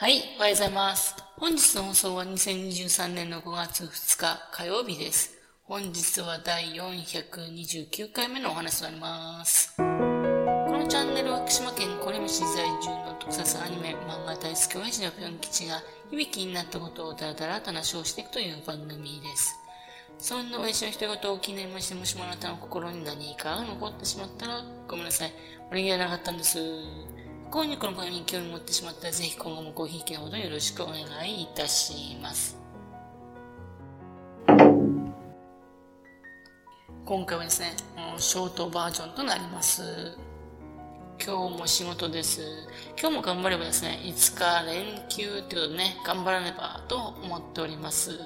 はい、おはようございます。本日の放送は2023年の5月2日火曜日です。本日は第429回目のお話となります。このチャンネルは福島県これむ市在住の特撮アニメ漫画大好き親父のぴょん吉が響きになったことをだらだらと話をしていくという番組です。そんな親父の人事を気になりまして、もしもあなたの心に何かが残ってしまったらごめんなさい。俺にはなかったんです。今夜この番組に興味持ってしまったら、ぜひ今後もごひいきのほどよろしくお願いいたします。今回はですね、ショートバージョンとなります。今日も仕事です。今日も頑張ればですね、5日連休ということでね、頑張らねばと思っております。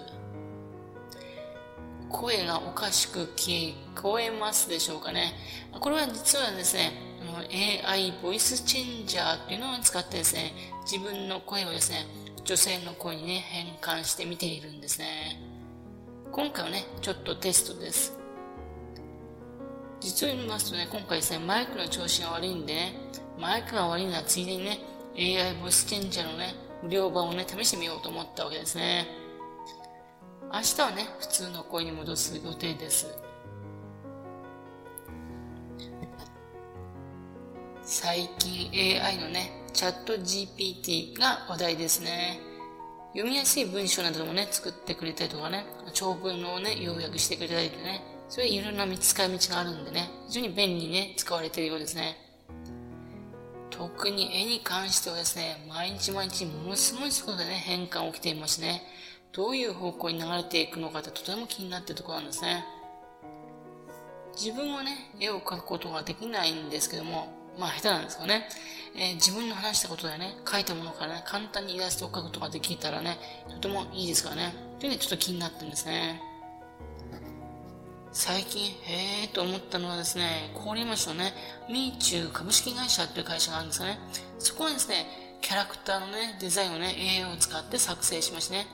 声がおかしく聞こえますでしょうかね。これは実はですね、の AI ボイスチェンジャーっていうのを使ってですね、自分の声をですね、女性の声にね、変換してみているんですね。今回はね、ちょっとテストです。実を言いますとね、今回ですね、マイクの調子が悪いんでね、マイクが悪いのはついでにね、AI ボイスチェンジャーのね、無料版をね、試してみようと思ったわけですね。明日はね、普通の声に戻す予定です。最近 AI のね、チャット GPT が話題ですね。読みやすい文章などもね、作ってくれたりとかね、長文をね、要約してくれたりとかね、そういういろんな使い道があるんでね、非常に便利にね、使われているようですね。特に絵に関してはですね、毎日毎日ものすごい速度でね、変換起きていますね。どういう方向に流れていくのかってとても気になっているところなんですね。自分はね、絵を描くことができないんですけども、まあ下手なんですかね。えー、自分の話したことでね、書いたものからね、簡単にイラストを描くことができたらね、とてもいいですからね。というね、ちょっと気になってるんですね。最近、へえと思ったのはですね、郡山市のね、ミーチュー株式会社っていう会社があるんですよね。そこはですね、キャラクターのね、デザインをね、AI を使って作成しましてね。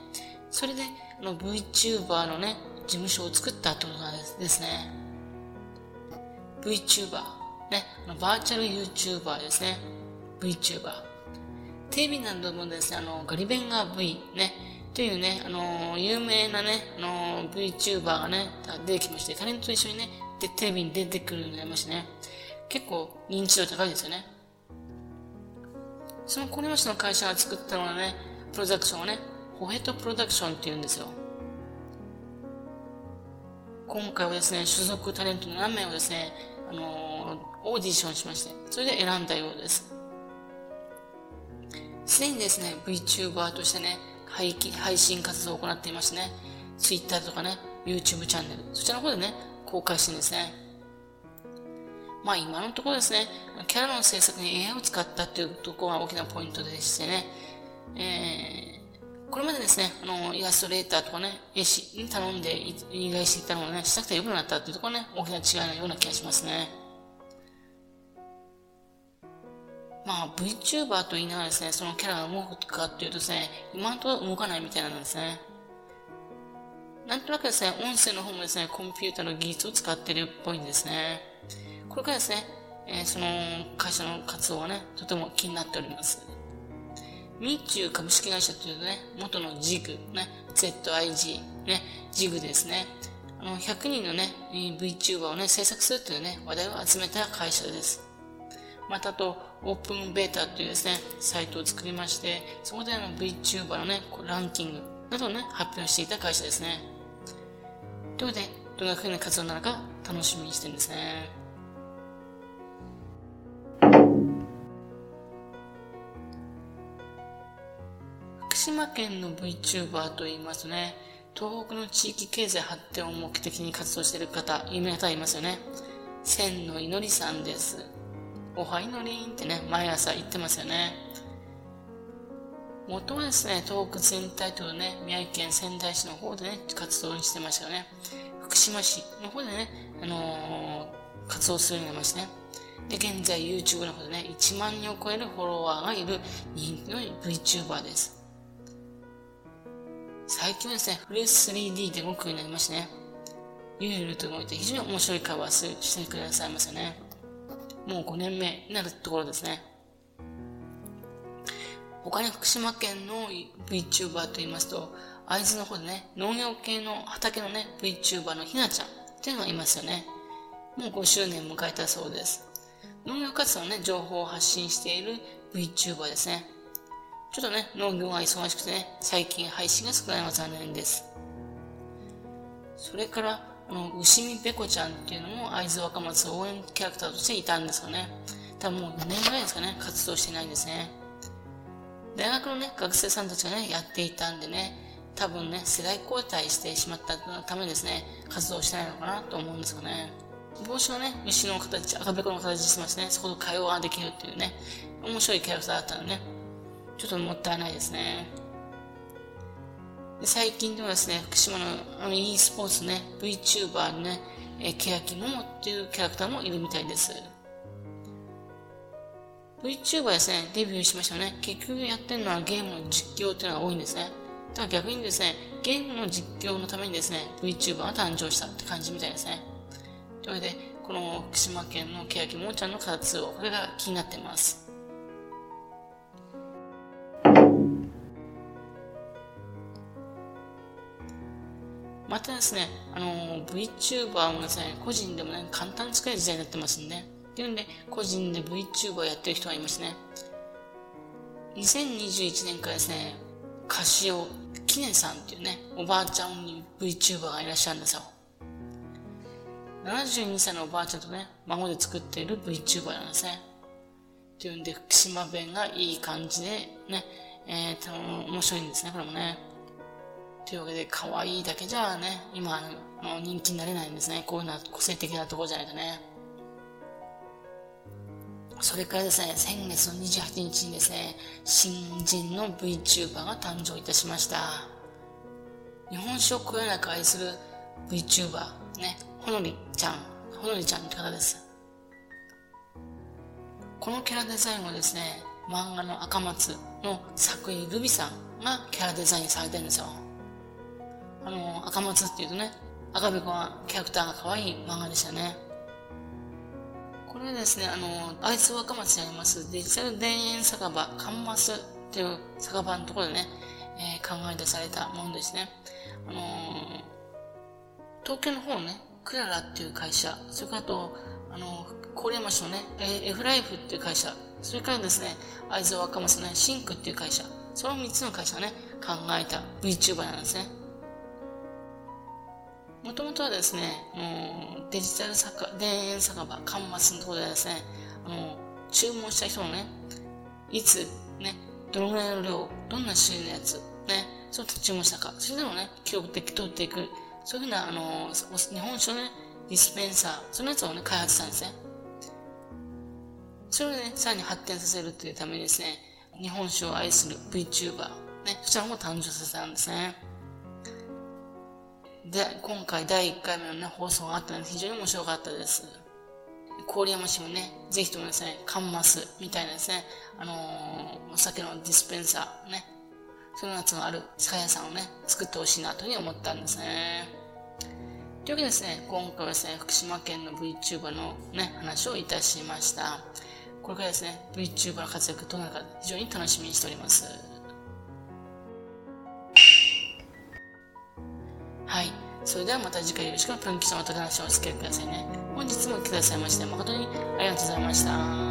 それで、あの VTuber のね、事務所を作ったってことなんですね。VTuber。ね、バーチャル YouTuber ですね。VTuber。テレビなどもですね、あの、ガリベンガー V ね、というね、あの、有名なね、あの、VTuber がね、出てきまして、タレントと一緒にね、で、テレビに出てくるようになりましてね、結構認知度高いですよね。そのこれましの会社が作ったのはね、プロダクションをね、ホヘトプロダクションって言うんですよ。今回はですね、所属タレントの何名をですね、あのオーディションしまして、それで選んだようです。すでにですね、VTuber としてね、配配信活動を行っていましてね、Twitter とかね、YouTube チャンネル、そちらの方でね、公開してるんですね。まあ今のところですね、キャラの制作に AI を使ったっていうところが大きなポイントでしてね、えー、これまでですね、あの、イラストレーターとかね、絵師に頼んで依頼していたのをね、したくて良くなったっていうところね、大きな違いのような気がしますね。まあ VTuber と言いながらですね、そのキャラが動くかっていうとですね、今のところ動かないみたいなんですね。なんとなくですね、音声の方もですね、コンピューターの技術を使ってるっぽいんですね。これからですね、えー、その会社の活動はね、とても気になっております。ミッチュー株式会社というとね、元のジグ、ね、ZIG、ね、ジグですね。あの、100人のね、VTuber をね、制作するというね、話題を集めた会社です。またと、オープンベータというですね、サイトを作りまして、そこであの VTuber のね、ランキングなどをね、発表していた会社ですね。ということで、どんな風な活動なのか楽しみにしてるんですね。福島県の VTuber と言いますとね、東北の地域経済発展を目的に活動している方、有名な方いますよね。千の祈りさんです。おは祈りんってね、毎朝言ってますよね。元はですね、東北全体とね、宮城県仙台市の方でね、活動してましたよね。福島市の方でね、あのー、活動するようになりましてね。で、現在 YouTube の方でね、1万人を超えるフォロワーがいる人気の VTuber です。最近はですね、フレス 3D で動くようになりましてね、ゆるゆると動いて非常に面白い会話してくださいますよね。もう5年目になるところですね。他に福島県の VTuber と言いますと、会津の方でね、農業系の畑のね、VTuber のひなちゃんっていうのがいますよね。もう5周年迎えたそうです。農業活動のね、情報を発信している VTuber ですね。ちょっとね、農業が忙しくてね、最近配信が少ないのは残念です。それから、あの、牛見べこちゃんっていうのも会津若松応援キャラクターとしていたんですよね。多分もう4年ぐらいですかね、活動してないんですね。大学のね、学生さんたちがね、やっていたんでね、多分ね、世代交代してしまったためですね、活動してないのかなと思うんですよね。帽子はね、牛の形、赤べこの形してますね。そこと会話ができるっていうね、面白いキャラクターだったのね、ちょっともったいないですね。最近ではですね、福島の e スポーツね、VTuber のね、えケヤキモモっていうキャラクターもいるみたいです。VTuber ですね、デビューしましたね。結局やってるのはゲームの実況っていうのが多いんですね。だから逆にですね、ゲームの実況のためにですね、VTuber が誕生したって感じみたいですね。というわけで、この福島県の欅もちゃんの活動、これが気になってます。またですね、あの、VTuber もですね、個人でもね、簡単に使える時代になってますんで、っていうんで、個人で VTuber やってる人がいますね。2021年からですね、カシオキネさんっていうね、おばあちゃんに VTuber がいらっしゃるんですよ。72歳のおばあちゃんとね、孫で作っている VTuber なんですね。っていうんで、福島弁がいい感じで、ね、えー、面白いんですね、これもね。というわけで、可愛いだけじゃね、今、の人気になれないんですね。こういうのは個性的なところじゃないとね。それからですね、先月の28日にですね、新人の VTuber が誕生いたしました。日本酒をこよなく愛する VTuber、ね、ほのりちゃん、ほのりちゃんって方です。このキャラデザインはですね、漫画の赤松の作品ルビさんがキャラデザインされてるんですよ。あの、赤松っていうとね、赤べこがキャラクターが可愛い漫画でしたね。これですね、あの、会津若松にありますデジタル田園酒場カンマスっていう酒場のところでね、えー、考え出されたものですね。あのー、東京の方のね、クララっていう会社、それからあと、あの、郡山市のね、F ライフっていう会社、それからですね、会津若松のね、シンクっていう会社、その3つの会社がね、考えた VTuber なんですね。もともとはですね、もうデジタル酒田園酒場、カンマスのところでですね、あの、注文した人のね、いつ、ね、どのぐらいの量、どんな種類のやつ、ね、そう注文したか、それでもね、記録的取っていくそういうふうな、あの、日本酒のね、ディスペンサー、そのやつをね、開発したんですね。それをね、さらに発展させるというためにですね、日本酒を愛する VTuber、ね、そちらも誕生させたんですね。で、今回第1回目のね、放送があったので非常に面白かったです。郡山市もね、ぜひともですね、カンマスみたいなですね、あのー、お酒のディスペンサー、ね、その夏のある酒屋さんをね、作ってほしいなというふうに思ったんですね。というわけでですね、今回はですね、福島県の VTuber のね、話をいたしました。これからですね、VTuber の活躍どうなるか非常に楽しみにしております。それではまた次回よろしくプンキさんまた話をお付き合いくださいね。本日も来てくださいまして誠にありがとうございました。